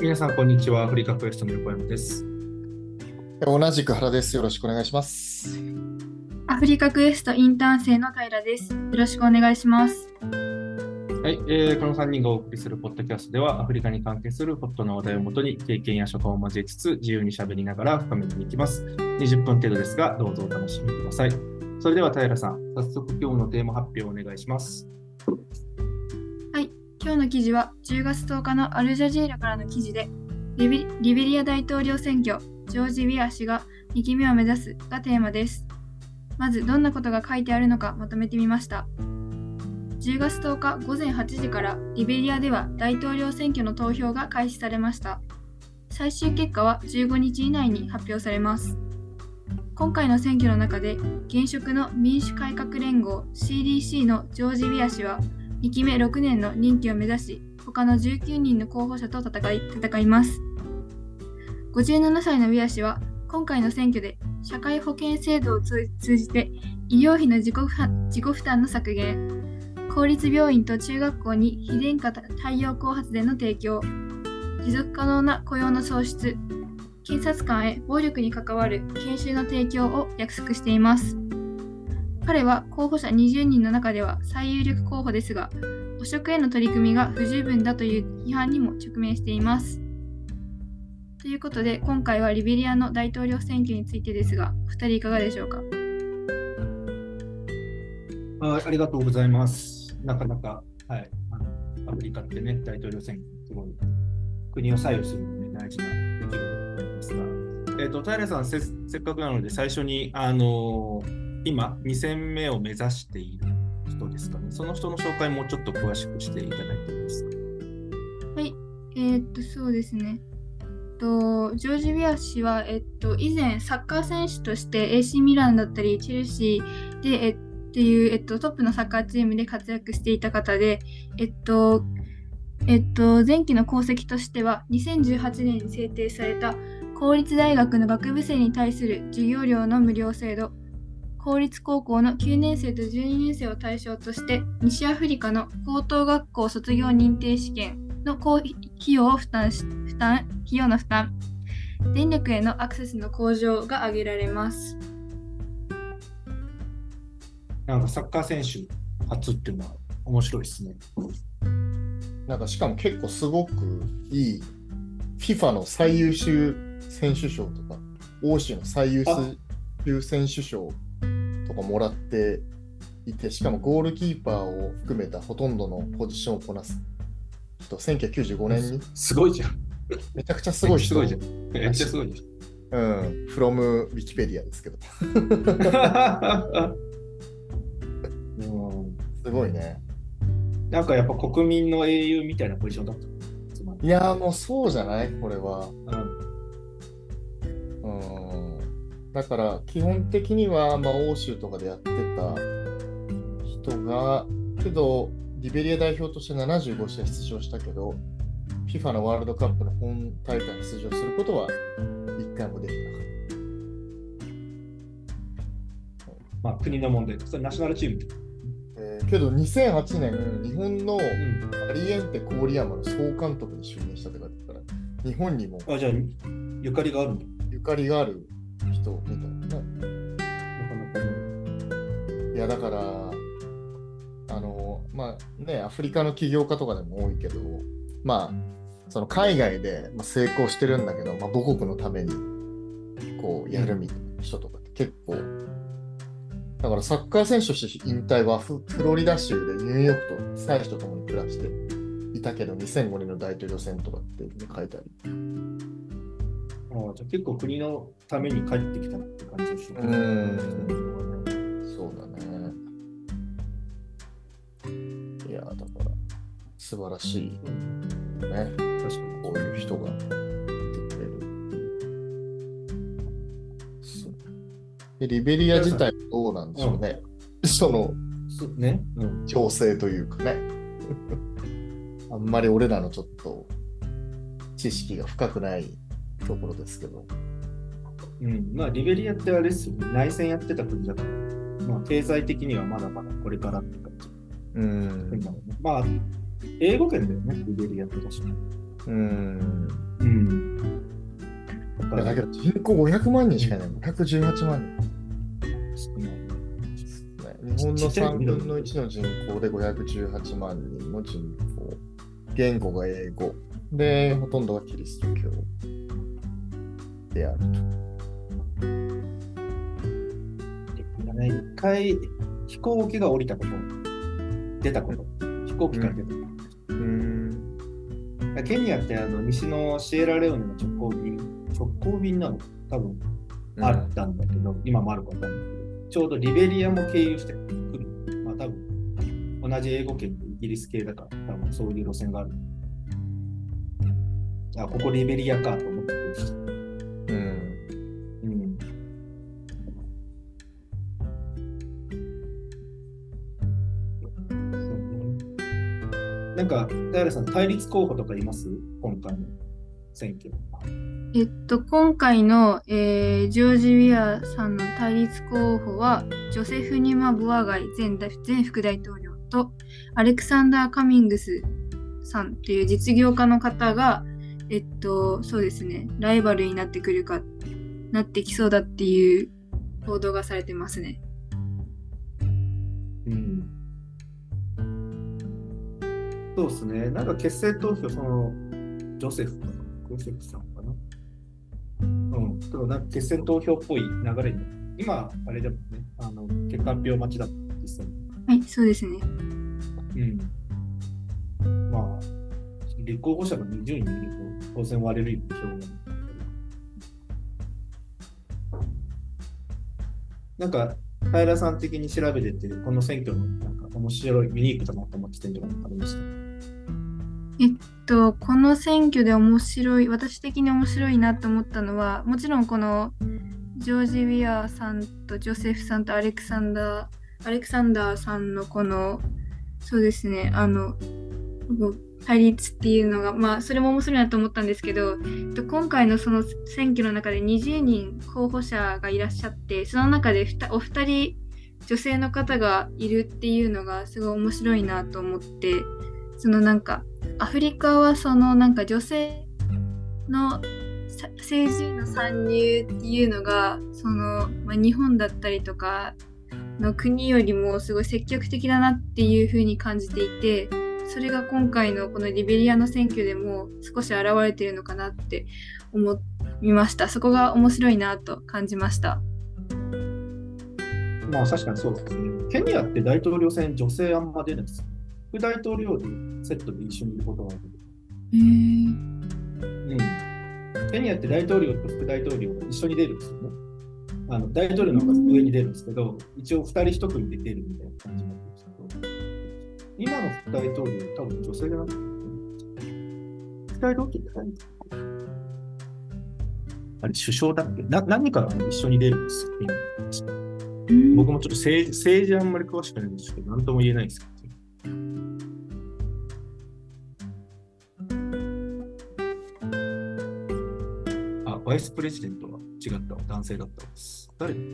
皆さん、こんにちは。アフリカクエストの横山です。同じく原です。よろしくお願いします。アフリカクエストインターン生の平です。よろしくお願いします。はい、えーこの3人がお送りするポッドキャストでは、アフリカに関係するホットな話題をもとに、経験や所感を交えつつ、自由に喋りながら深めていきます。20分程度ですが、どうぞお楽しみください。それでは、平さん、早速今日のテーマ発表をお願いします。今日の記事は10月10日のアルジャジーラからの記事で、リベリベリア大統領選挙、ジョージ・ウィア氏が2期目を目指すがテーマです。まず、どんなことが書いてあるのかまとめてみました。10月10日午前8時からリベリアでは大統領選挙の投票が開始されました。最終結果は15日以内に発表されます。今回の選挙の中で現職の民主改革連合 CDC のジョージ・ウィア氏は2期目6年の任期を目指し他の19人の候補者と戦い戦います57歳のウィア氏は今回の選挙で社会保険制度を通じて医療費の自己自己負担の削減公立病院と中学校に非電化太陽光発電の提供持続可能な雇用の創出検察官へ暴力に関わる研修の提供を約束しています。彼は候補者20人の中では最有力候補ですが、汚職への取り組みが不十分だという批判にも直面しています。ということで、今回はリベリアの大統領選挙についてですが、2人いかがでしょうか？あありがとうございます。なかなか、はい、あのアフリカってね、大統領選挙、すごい国を左右するのに、ね、大事な出来事だと思いますが、えっ、と、平さんせ、せっかくなので、最初に、あのー今、2戦目を目指している人ですかね、その人の紹介もうちょっと詳しくしていただいていいですか。はい、えーっと、そうですね。えっと、ジョージ・ウィア氏は、えっと、以前、サッカー選手として AC ミランだったり、チェルシーで、えっていう、えっと、トップのサッカーチームで活躍していた方で、えっと、えっと、前期の功績としては、2018年に制定された公立大学の学部生に対する授業料の無料制度、公立高校の9年生と12年生を対象として、西アフリカの高等学校卒業認定試験の公費費用を負担し負担費用の負担、電力へのアクセスの向上が挙げられます。なんかサッカー選手初っていうのは面白いですね。なんかしかも結構すごくいい FIFA の最優秀選手賞とか、欧州の最優秀選手賞とかもらっていて、しかもゴールキーパーを含めたほとんどのポジションをこなす人、1995年に？すごいじゃん。めちゃくちゃすごい人。すごいじゃん。めっちゃすごいじうん、from Wikipedia ですけど。ゃん。うんすごいね。なんかやっぱ国民の英雄みたいなポジションだった。いやーもうそうじゃない？これは。うんうんだから基本的には、まあ、欧州とかでやってた人が、けど、リベリア代表として75試合出場したけど、FIFA のワールドカップの本大会に出場することは一回もできなかっまあ国の問題それナショナルチームって。た。えーけど2008年、日本のうんアリエンテ郡山の総監督に就任したって書いてあるから、日本にもあ、じゃあ、ゆかりがあるんだ。ゆかりがある人みたいなね。なかなかね。いやだから、あの、まあね、アフリカの起業家とかでも多いけど、まあ、その海外で成功してるんだけど、まあ、母国のためにこうやるみたいな人とかって結構、だからサッカー選手として引退はフロリダ州でニューヨークと妻子と共に暮らしていたけど、2005年の大統領選とかって、書いてある。あじゃあ結構国のために帰ってきたって感じですね。うそうだね。いや、だから、素晴らしいね。確かに。こういう人がいてくれるっていう。そうでリベリア自体はどうなんでしょうね。そのそうね？うん。情勢というかね。あんまり俺らのちょっと知識が深くないところですけど。うん、まあ、リベリアってあれですよね。内戦やってた国だから、まあ、経済的にはまだまだこれからって感じ。うんまあ、英語圏だよね、リベリアって確かに。うん。うん。だけど人口500万人しかいない。518万少ない。日本の3分の1の人口で518万人の人口。言語が英語。で、ほとんどがキリスト教である一回飛行機が降りたこと、出たこと、飛行機から出たこと。と。うん。ケニアってあの西のシエラレオネの直行便、直行便なの？多分あったんだけど、今もあるかわかんないけど、ちょうどリベリアも経由してくる。まあ多分同じ英語圏でイギリス系だから、多分そういう路線がある。あ、ここリベリアかと思ってくるか、平さん、対立候補とかいます？今回の選挙。えっと、今回の、えージョージ・ウィアさんの対立候補は、ジョセフ・ニュマ・ボアガイ前大前副大統領と、アレクサンダー・カミングスさんという実業家の方が、えっと、そうですね、ライバルになってくるか、なってきそうだっていう報道がされてますね。うん。そうですね。なんか決選投票、その、ジョセフかな？ジョセフさんかな？うん。でもなんか決選投票っぽい流れに。今、あれでもね、あの、結果発表待ちだった、実際に。はい、そうですね。うん。まあ、立候補者が20人いると当選割れるでしょうがなんか、平さん的に調べてて、この選挙のなんか面白い、ユニークだなと思ってたんじゃないかありました。えっと、この選挙で面白い、私的に面白いなと思ったのは、もちろんこのジョージ・ウィアーさんとジョセフさんとアレクサンダー、アレクサンダーさんのこの、そうですね、あの、対立っていうのが、まあ、それも面白いなと思ったんですけど、えっと今回のその選挙の中で20人候補者がいらっしゃって、その中でお二人女性の方がいるっていうのがすごい面白いなと思って、そのなんか、アフリカはそのなんか女性の政治の参入っていうのがその、まあ、日本だったりとかの国よりもすごい積極的だなっていうふうに感じていてそれが今回のこのリベリアの選挙でも少し現れてるのかなって思いましたそこが面白いなと感じましたまあ確かにそうですね。ケニアって大統領選、女性あんま出ないです。副大統領でセットで一緒にいることがある。へえうん。ケニアって大統領と副大統領が一緒に出るんですよね。あの大統領の方が上に出るんですけど、一応二人一組で出るみたいな感じになってるんですけど、今の副大統領、多分女性じゃなくて、副大統領って誰？あれ、首相だっけ？な何かが一緒に出るんですよ、僕もちょっと政治政治あんまり詳しくないんですけど、なんとも言えないですけど。あ、バイスプレジデントは違ったわ、男性だったわです。誰？だっけ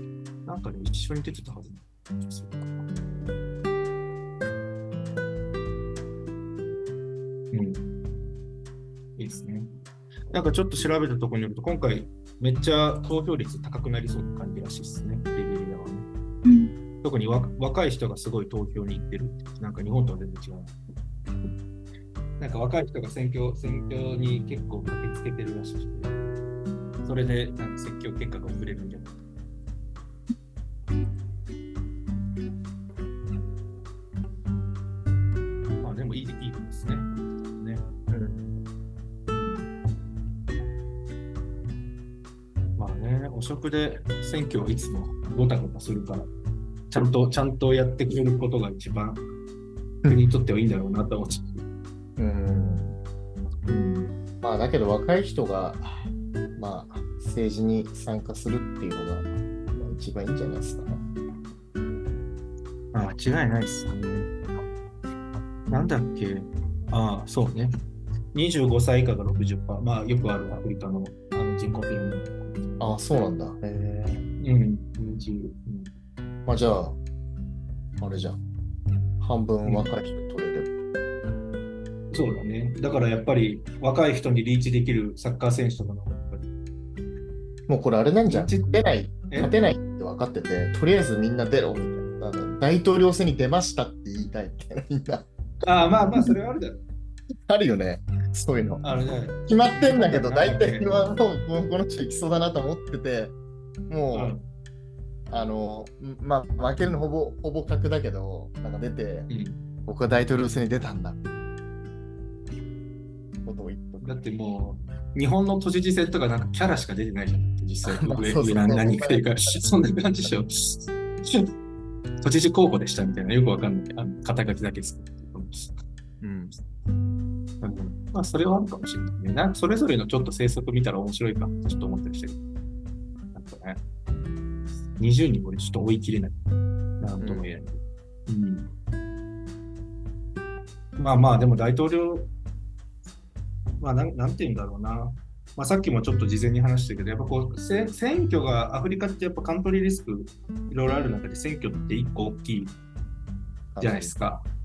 なんかで一緒に出てたはずな女性かうん。いいですね。なんかちょっと調べたところによると、今回めっちゃ投票率高くなりそうな感じらしいです、ね。特に若い人がすごい投票に行ってる。なんか日本とは全然違う。なんか若い人が選挙選挙に結構駆けつけてるらしくて、それでなんか選挙結果が遅れるんじゃないか。まあでもいいいいですね。ねまあね、汚職で選挙はいつもごたごたするから、ちゃんと、ちゃんとやってくれることが一番国にとってはいいんだろうなと思っちゃう。うん。うん。まあだけど若い人が、まあ政治に参加するっていうのが、まあ、一番いいんじゃないですかね。あ間違いないっすね。なんだっけああ、そうね。25歳以下が60%。まあよくあるアフリカのあの人口ピラミッドああ、そうなんだ。へえ。うん。20うんまあじゃあ、あれじゃん。半分若い人取れる。そうだね。だからやっぱり若い人にリーチできるサッカー選手とかの、もうこれあれなんじゃん。ち出ない、え？勝てないって分かってて、とりあえずみんな出ろみたいな。大統領選に出ましたって言いたいみたいな、みんな。ああ、まあまあ、それはあるだろう。あるよね。そういうの。あるね。決まってんだけど、大体はもうこの人行きそうだなと思ってて、もう、うんあの、まあ、負けるのほぼ、ほぼ確だけど、なんか出て、うん僕は大統領選に出たんだ。ことを言っとくだってもう、日本の都知事選とかなんかキャラしか出てないじゃん。実際、まあ上そうそかいるから、そんな感じでしょ。都知事候補でしたみたいな、よくわかんない。あの肩書きだけです。うん。うんまあ、それはあるかもしれないね。なそれぞれのちょっと政策見たら面白いかちょっと思ったりしてる。なんかね、20人俺ちょっと追い切れない。なんとも言えない。うん。まあまあ、でも大統領、まあなん、なんて言うんだろうな。まあ、さっきもちょっと事前に話したけど、やっぱこう、せ選挙が、アフリカってやっぱカントリーリスクいろいろある中で選挙って一個大きいじゃないですか。うん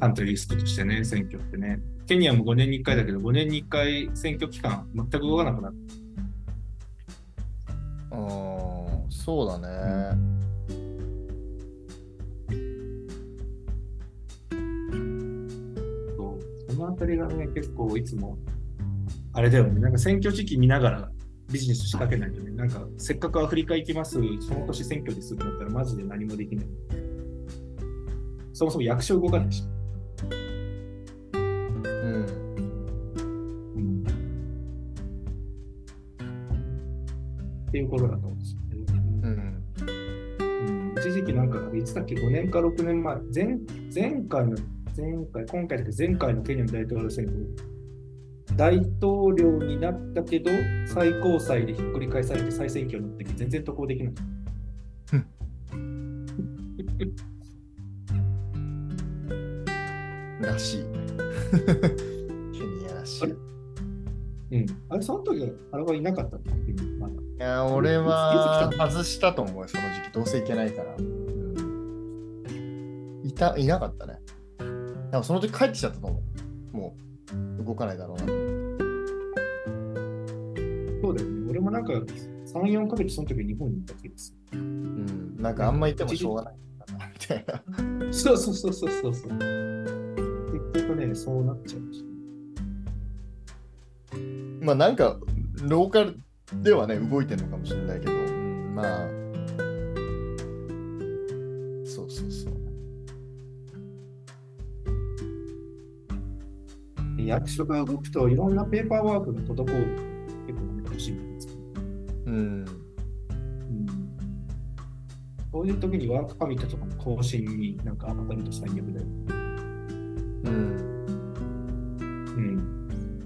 カントリーリスクとしてね、選挙ってね。ケニアも5年に1回だけど、5年に1回選挙期間、全く動かなくなって。そうだね。そうそのあたりがね、結構いつも、あれだよね、なんか選挙時期見ながらビジネス仕掛けないとね、なんかせっかくアフリカ行きます、その年選挙ですってなったら、マジで何もできない。そもそも役所動かないし。っていうことだと思なんか、いつだっけ、5年か6年前、前前回の、前回、今回だけど前回のケニアの大統領選挙、大統領になったけど、最高裁でひっくり返されて再選挙になった時、全然渡航できない。らしい。ケニアらしい。うん。あれ、その時は、あれはいなかったまだ。いや、俺は外したと思うよ、その時期。どうせ行けないから。た、いなかったね。でもその時帰ってきちゃったと思う。もう、動かないだろうな。そうだよね。俺もなんか、3、4ヶ月その時日本にいた気がすうん。なんかあんまいてもしょうがないかな、みたいな。る。そうそうそうそうそうそう。結局ね、そうなっちゃうし。まあなんか、ローカルではね、動いてるのかもしれないけど、うん、まあ、役所が動くといろん。なペーパーワークが滞る結構難しいん。ですけど、うん。うん、そういう時にワークパミットとかの更新になん。か当たると最悪だよ。うん。うん、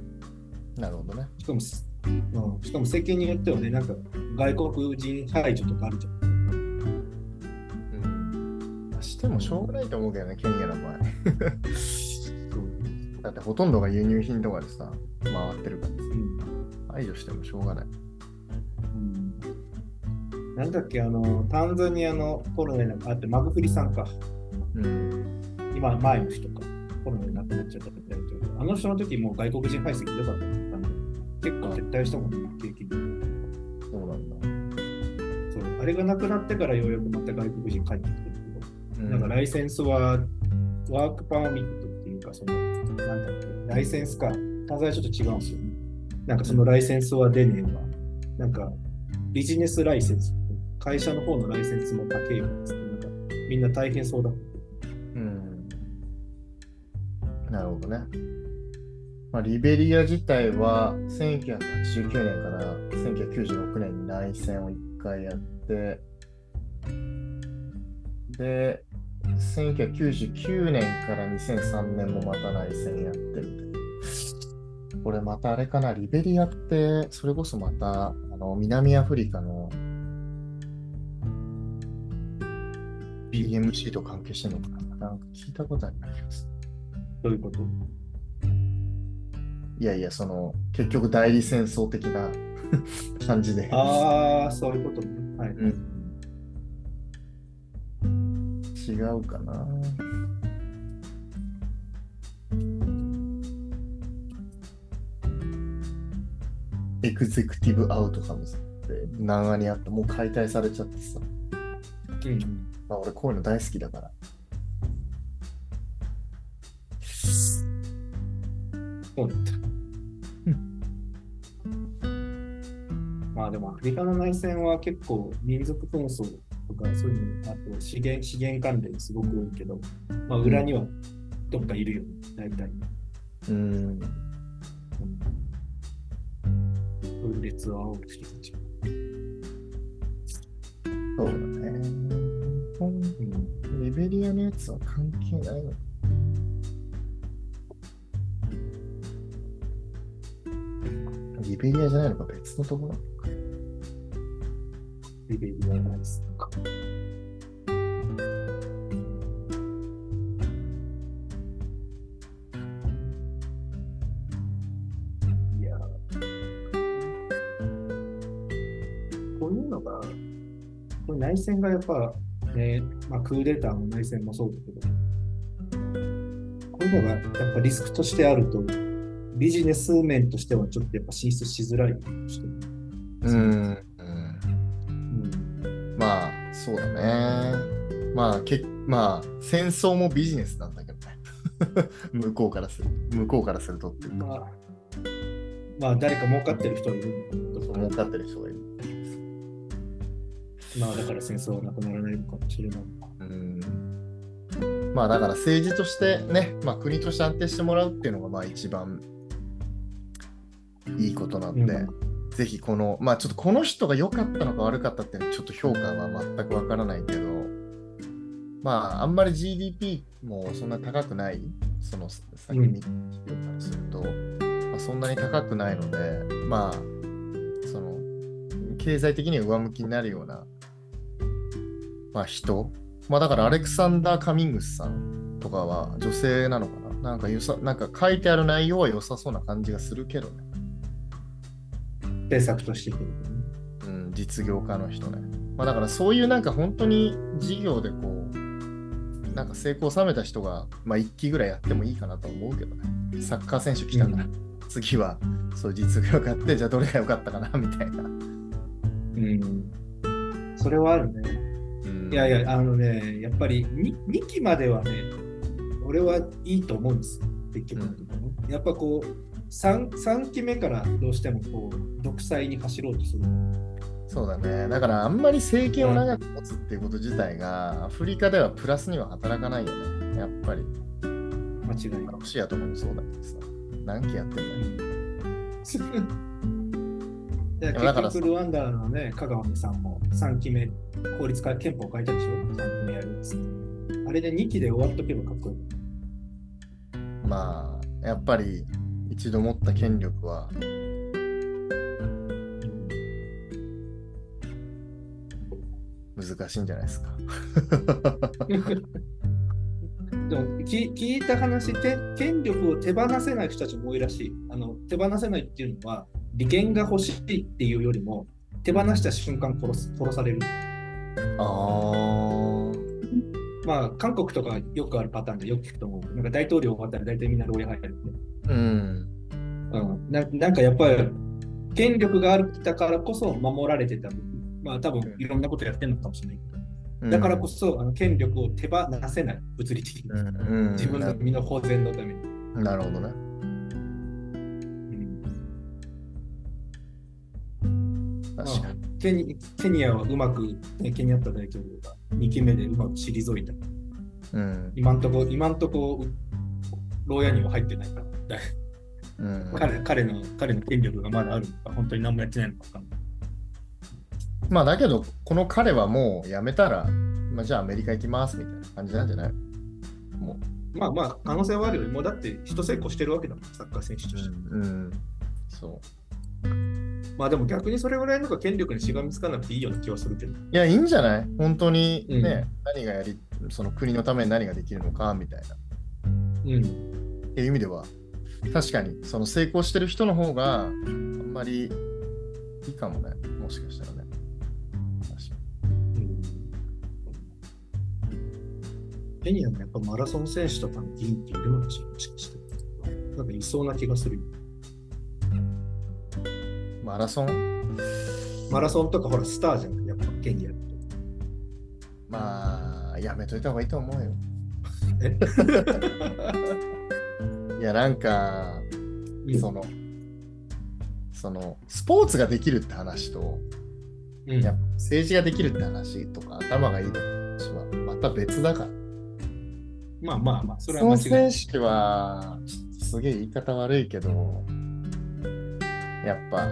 なるほどね。しかもす、うん、しかも政権によってはね、なん。か外国人排除とかあるじゃん。うん。まあしてもしょうがないと思うけどね、ケニアの場合。だってほとんどが輸入品とかでさ、回ってるからさうん排除してもしょうがない。うんなんだっけ、あの、タンザニアのコロナになあって、マグフリさんか。うん。今、前の人か。コロナで亡くなっちゃったみたいな人あの人の時もう外国人排斥ひどかったんで、結構撤退したもんね、景気に。そうなんだ。そうあれがなくなってからようやくまた外国人帰ってきてるけど、うんなんかライセンスはワークパーミッか、その、なんだっけ、ライセンスか、単材ちょっと違うんですよね。なんかそのライセンスは出ねえわ。なんかビジネスライセンス、会社の方のライセンスも高いわっつって、なんかみんな大変そうだ。うん。なるほどね。まあ、リベリア自体は1989年から1996年に内戦を1回やって、で、1999年から2003年もまた内戦やってみたいな。これまたあれかな、リベリアって、それこそまた、あの南アフリカの BMC と関係してるのかななんか聞いたことある気がする。どういうこと？いやいや、その、結局代理戦争的な感じで。ああ、そういうことね。はい。うん。違うかな。エグゼクティブアウトカムズって長にあった。もう解体されちゃってさ、うん、まあ、俺こういうの大好きだから。った。まあでもアフリカの内戦は結構民族闘争とかそういうの、あと資源資源関連すごく多いけど、まあ裏にはどっかいるよね、大体。うん。うん。分裂を煽る人たち。そうだね。うん。リベリアのやつは関係ないのリベリアじゃないのか別のところリベリアナイスとか。いのが、これ内戦がやっぱね、まあ、クーデターの内戦もそうだけど、こういうのがやっぱリスクとしてあると、ビジネス面としてはちょっとやっぱ進出しづらいとしてもうん。うんまあ、そうだね。まあ、けまあ、戦争もビジネスなんだけどね。向こうからする向こうからするとっていうか、まあ、まあ、誰か儲かってる人いるんだけど儲かってる人がいる。まあ、だから戦争はなくならないのかもしれない。うん。まあ、だから政治としてね、まあ、国として安定してもらうっていうのが、まあ、一番いいことなんで、うんぜひこの、まあちょっとこの人が良かったのか悪かったっていうのはちょっと評価は全くわからないけど、まああんまり GDP もそんな高くない、その先にからすると、まあ、そんなに高くないので、まあその経済的には上向きになるような、まあ人、まあだからアレクサンダー・カミングスさんとかは女性なのかななんかよさ、なんか書いてある内容は良さそうな感じがするけどね。政策としていくるうん、実業家の人ね。まあ、だからそういうなんか本当に事業でこう、なんか成功を収めた人が、まあ、1期ぐらいやってもいいかなと思うけどね。サッカー選手来たから、う次はそういう実業家って、じゃあどれが良かったかなみたいな。うん。それはあるね。うん、いやいや、あのね、やっぱり 2, 2期まではね、俺はいいと思うんですよ。結局のところねやっぱこう3、3期目からどうしてもこう独裁に走ろうとする。そうだね。だからあんまり政権を長く持つっていうこと自体が、アフリカではプラスには働かないよね。やっぱり。間違いない。ロシアとかもそうだけどさ。何期やってんだよ。だからルワンダのね、香川さんも3期目、法律変え、憲法変えたでしょ ?3 期目やるっつって。あれで2期で終わっとけばかっこいい。まあ、やっぱり一度持った権力は難しいんじゃないですか。でも聞聞いた話て、権力を手放せない人たちも多いらしい。あの手放せないっていうのは、利権が欲しいっていうよりも、手放した瞬間殺す殺される。ああ。まあ、韓国とかよくあるパターンでよく聞くと思う。なんか大統領終わったら大体みんな牢屋入るんで。うん。うん、ななんかやっぱり、権力があるたからこそ守られてた。まあ、多分いろんなことやってるのかもしれないけど。だからこそ、あの権力を手放せない、物理的に。うん、うん自分の身の保全のために。ななるほどね。確かに。まあケニケニアはうまく、ね、ケニアッタ大統領が2期目でうまく退いた。うん。今んとこ、今んとこ、牢屋には入ってないから。だうん、彼彼の彼の権力がまだあるのか、本当に何もやってないのか分かんない。まあだけど、この彼はもう辞めたら、まあ、じゃあアメリカ行きますみたいな感じなんじゃない？もまあまあ、可能性はあるよりもうだって、人成功してるわけだもん、サッカー選手とう。して。うん。そまあでも逆にそれぐらいのが権力にしがみつかなくていいような気はするけど。う。いや、いいんじゃない？本当にね、うん何がやり、その国のために何ができるのかみたいな。うん。っていう意味では、確かにその成功してる人の方があんまりいいかもね、もしかしたらね。確かケニアもやっぱマラソン選手とかの議員っているのかしら、もしかして。なんかいそうな気がするマラソン？マラソンとかほらスターじゃん、やっぱケニアって。まあ、やめといた方がいいと思うよ。え？いや、なんか、うんその、その、スポーツができるって話と、うんやっぱ政治ができるって話とか、頭がいいって話はまた別だから。まあまあまあ、それは間違い選手は、すげえ言い方悪いけど、やっぱ、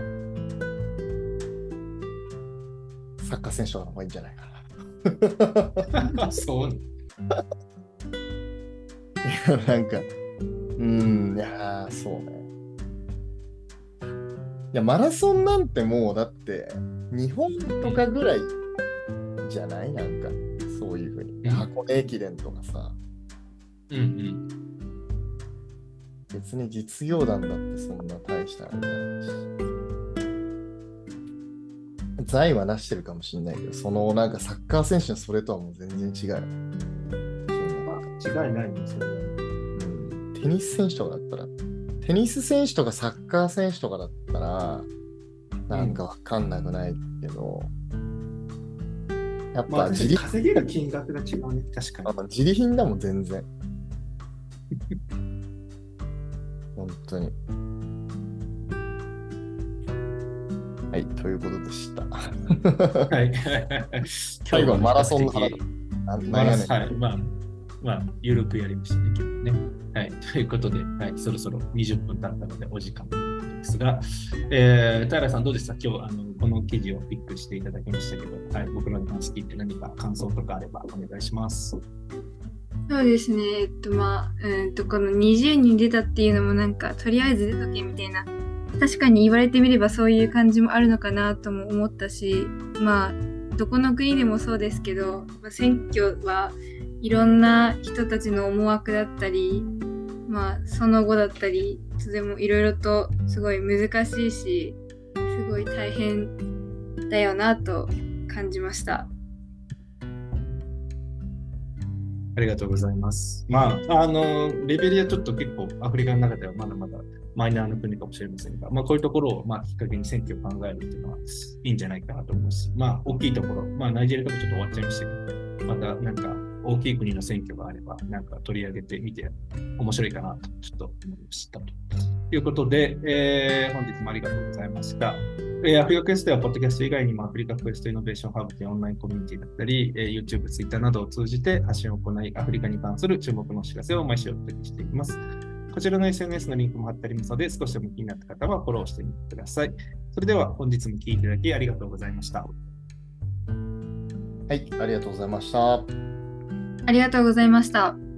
サッカー選手の方がいいんじゃないかな。そうね。いや、なんか、うーん、いやー、そうね。いや、マラソンなんてもう、だって、日本とかぐらいじゃない？なんか、そういうふうに。うん箱根駅伝とかさ、うんうん。別に実業団だってそんな大したあれじゃないし。財はなしてるかもしれないけど、そのなんかサッカー選手のそれとはもう全然違う違いないんですよね。うんテニス選手とかだったら、テニス選手とかサッカー選手とかだったら、なんかわかんなくないけど、やっまあ、ぱ自利,、稼げる金額が違うね、確かに。あ自利品だもん、全然。本当に。はい、ということでした。はい。最後はマラソンの話今日は比較的なまあ、なんやねんはい、まあ、まあ、ゆるくやりましたね、今日ね。はい、ということで、はい、そろそろ20分経ったので、お時間ですが、えー、平さん、どうでした？今日あの、この記事をピックしていただきましたけど、はい、僕らの話聞いて何か感想とかあればお願いします。そうですね、えっとまあ、うんとこの20人出たっていうのもなんかとりあえず出とけみたいな確かに言われてみればそういう感じもあるのかなとも思ったしまあどこの国でもそうですけど、まあ選挙はいろんな人たちの思惑だったりまあその後だったりとてもいろいろとすごい難しいしすごい大変だよなと感じました。ありがとうございます。まあ、あの、レベリアちょっと結構アフリカの中ではまだまだマイナーな国かもしれませんが、まあ、こういうところをまあきっかけに選挙を考えるっていうのはいいんじゃないかなと思います、まあ、大きいところ、まあ、ナイジェリアとかちょっと終わっちゃいましたけど、またなんか大きい国の選挙があれば、なんか取り上げてみて面白いかなとちょっと思いましたということで、えー本日もありがとうございました。えーアフリカクエストやポッドキャスト以外にもアフリカクエストイノベーションハーブというオンラインコミュニティだったり、えー YouTube、Twitter などを通じて発信を行い、アフリカに関する注目のお知らせを毎週お届けしていきます。こちらの SNS のリンクも貼ってありますので、少しでも気になった方はフォローしてみてください。それでは本日も聞いていただきありがとうございました。はい、ありがとうございました。ありがとうございました。